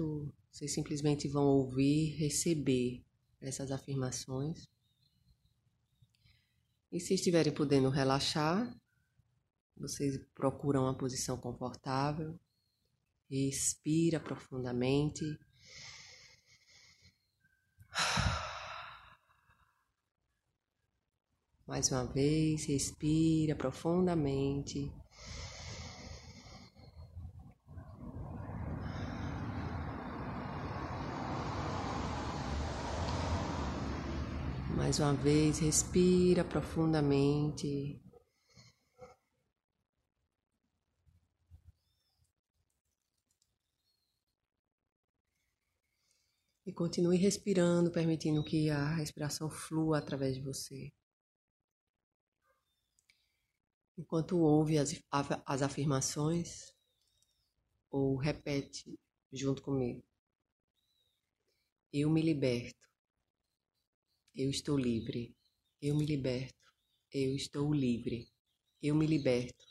momento, vocês simplesmente vão ouvir, receber essas afirmações. E se estiverem podendo relaxar, vocês procuram uma posição confortável, respira profundamente. Mais uma vez, respira profundamente. Mais uma vez, respira profundamente. E continue respirando, permitindo que a respiração flua através de você. Enquanto ouve as, as afirmações, ou repete junto comigo. Eu me liberto. Eu estou livre. Eu me liberto. Eu estou livre. Eu me liberto.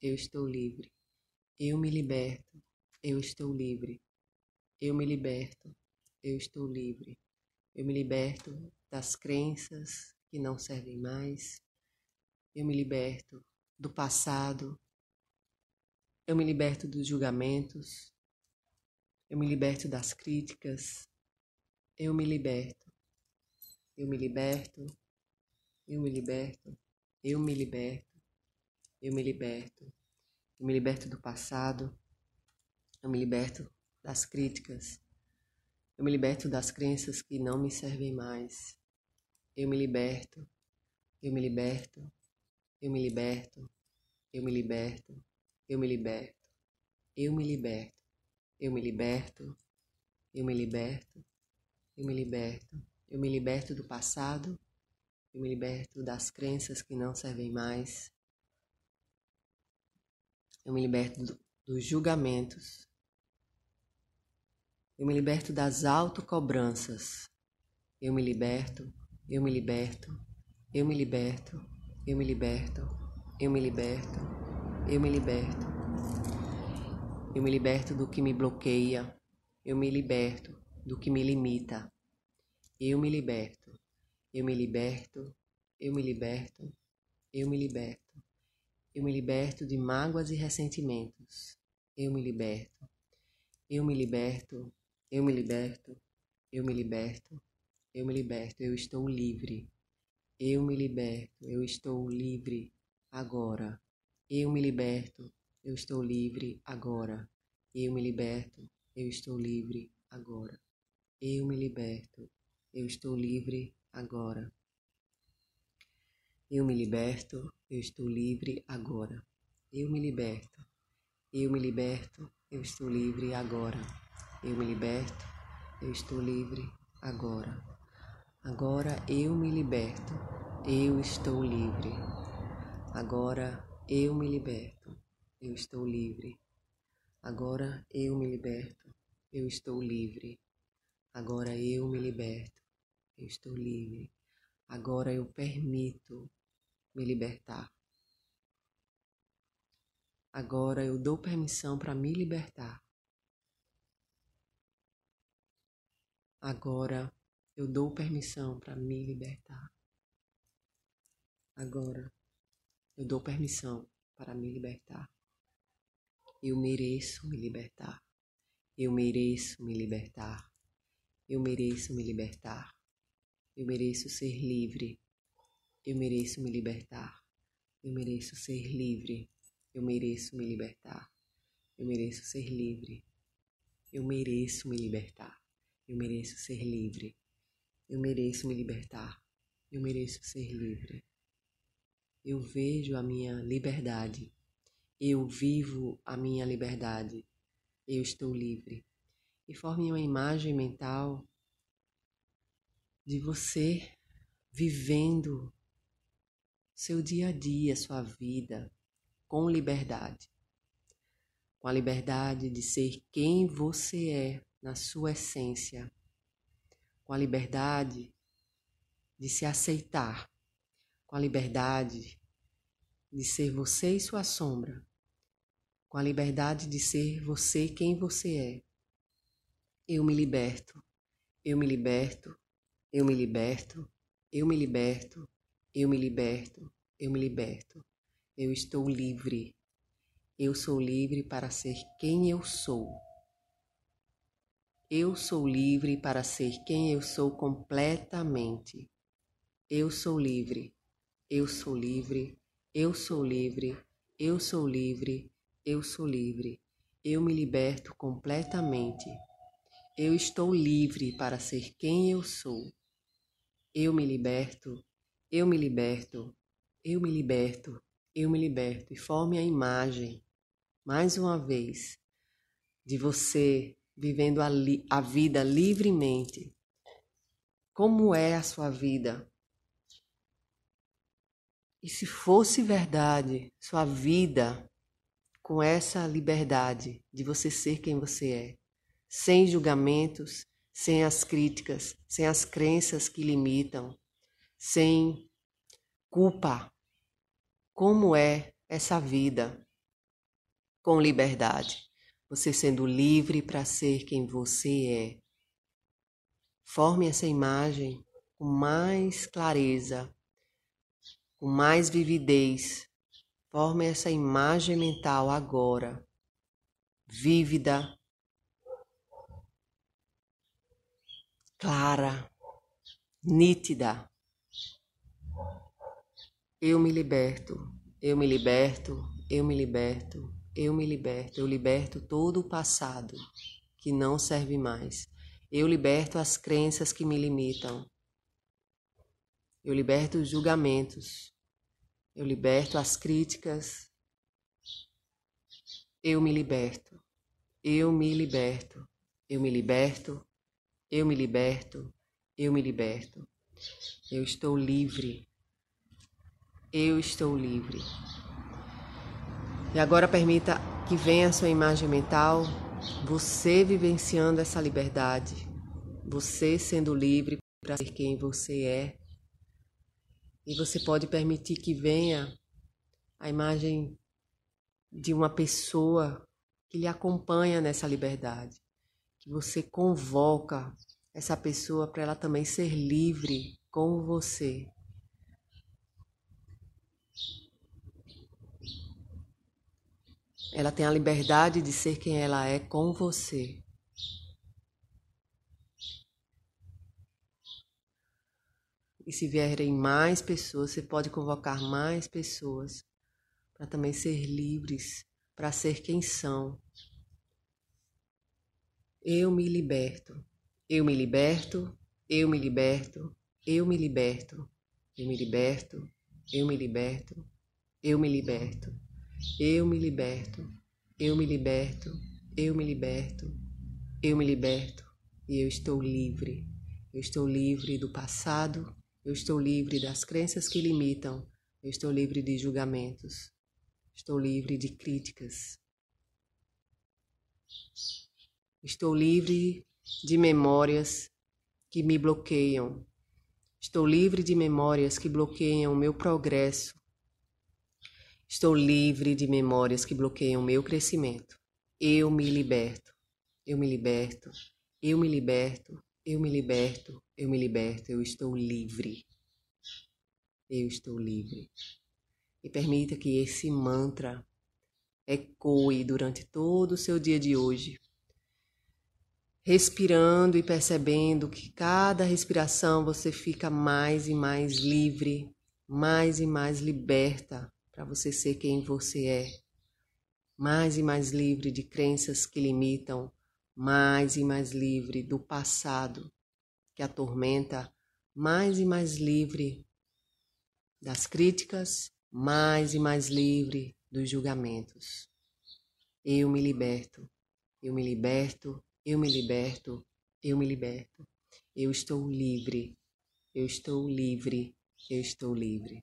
Eu estou livre. Eu me liberto. Eu estou livre. Eu me liberto. Eu estou livre. Eu me liberto das crenças que não servem mais. Eu me liberto do passado. Eu me liberto dos julgamentos. Eu me liberto das críticas. Eu me liberto. Eu me liberto, eu me liberto, eu me liberto, eu me liberto, eu me liberto do passado, eu me liberto das críticas, eu me liberto das crenças que não me servem mais. Eu me liberto, eu me liberto, eu me liberto, eu me liberto, eu me liberto, eu me liberto, eu me liberto, eu me liberto, eu me liberto. Eu me liberto do passado, eu me liberto das crenças que não servem mais. Eu me liberto do, dos julgamentos. Eu me liberto das autocobranças. Eu me liberto, eu me liberto, eu me liberto, eu me liberto, eu me liberto, eu me liberto. Eu me liberto do que me bloqueia. Eu me liberto do que me limita. Eu me liberto, eu me liberto, eu me liberto, eu me liberto. Eu me liberto de mágoas e ressentimentos. Eu me liberto, eu me liberto, eu me liberto, eu me liberto, eu me liberto. Eu estou livre. Eu me liberto, eu estou livre agora. Eu me liberto, eu estou livre agora. Eu me liberto, eu estou livre agora. Eu me liberto, eu estou livre agora. Eu me liberto, eu estou livre agora. Eu me liberto, eu me liberto, eu estou livre agora. Eu me liberto, eu estou livre agora. Agora eu me liberto, eu estou livre. Agora eu me liberto, eu estou livre. Agora eu me liberto, eu estou livre. Agora eu me liberto, eu estou livre. Agora eu permito me libertar. Agora eu dou permissão para me libertar. Agora eu dou permissão para me libertar. Agora eu dou permissão para me libertar. Eu mereço me libertar. Eu mereço me libertar. Eu mereço me libertar. Eu mereço ser livre. Eu mereço me libertar. Eu mereço ser livre. Eu mereço me libertar. Eu mereço ser livre. Eu mereço me libertar. Eu mereço ser livre. Eu mereço me libertar. Eu mereço ser livre. Eu vejo a minha liberdade. Eu vivo a minha liberdade. Eu estou livre. E forme uma imagem mental de você vivendo seu dia a dia, sua vida com liberdade. Com a liberdade de ser quem você é na sua essência. Com a liberdade de se aceitar. Com a liberdade de ser você e sua sombra. Com a liberdade de ser você quem você é. Eu me liberto, eu me liberto, eu me liberto, eu me liberto, eu me liberto, eu me liberto. Eu estou livre. Eu sou livre para ser quem eu sou. Eu sou livre para ser quem eu sou completamente. Eu sou livre. Eu sou livre. Eu sou livre. Eu sou livre. Eu sou livre. Eu me liberto completamente. Eu estou livre para ser quem eu sou. Eu me liberto. Eu me liberto. Eu me liberto eu me liberto e forme a imagem, mais uma vez, de você vivendo a, a vida livremente. Como é a sua vida? E se fosse verdade sua vida com essa liberdade de você ser quem você é, sem julgamentos, sem as críticas, sem as crenças que limitam, sem culpa, como é essa vida com liberdade, você sendo livre para ser quem você é. Forme essa imagem com mais clareza, com mais vividez. Forme essa imagem mental agora, vívida, clara, nítida. Eu me liberto, eu me liberto, eu me liberto, eu me liberto, eu liberto todo o passado que não serve mais. Eu liberto as crenças que me limitam. Eu liberto os julgamentos. Eu liberto as críticas. Eu me liberto. Eu me liberto. Eu me liberto. Eu me liberto. Eu me liberto. Eu estou livre. Eu estou livre. E agora permita que venha a sua imagem mental, você vivenciando essa liberdade, você sendo livre para ser quem você é. E você pode permitir que venha a imagem de uma pessoa que lhe acompanha nessa liberdade, você convoca essa pessoa para ela também ser livre como você. Ela tem a liberdade de ser quem ela é com você. E se vierem mais pessoas, você pode convocar mais pessoas para também ser livres, para ser quem são. Eu me liberto. Eu me liberto. Eu me liberto. Eu me liberto. Eu me liberto. Eu me liberto. Eu me liberto. Eu me liberto, eu me liberto, eu me liberto, eu me liberto e eu estou livre. Eu estou livre do passado, eu estou livre das crenças que limitam, eu estou livre de julgamentos, estou livre de críticas. Estou livre de memórias que me bloqueiam. Estou livre de memórias que bloqueiam o meu progresso, Estou livre de memórias que bloqueiam o meu crescimento. Eu me liberto. Eu me liberto. Eu me liberto. Eu me liberto. Eu me liberto. Eu estou livre. Eu estou livre. E permita que esse mantra ecoe durante todo o seu dia de hoje, respirando e percebendo que cada respiração você fica mais e mais livre, mais e mais liberta para você ser quem você é, mais e mais livre de crenças que limitam, mais e mais livre do passado que atormenta, mais e mais livre das críticas, mais e mais livre dos julgamentos. Eu me liberto, eu me liberto, eu me liberto, eu me liberto. Eu estou livre, eu estou livre, eu estou livre.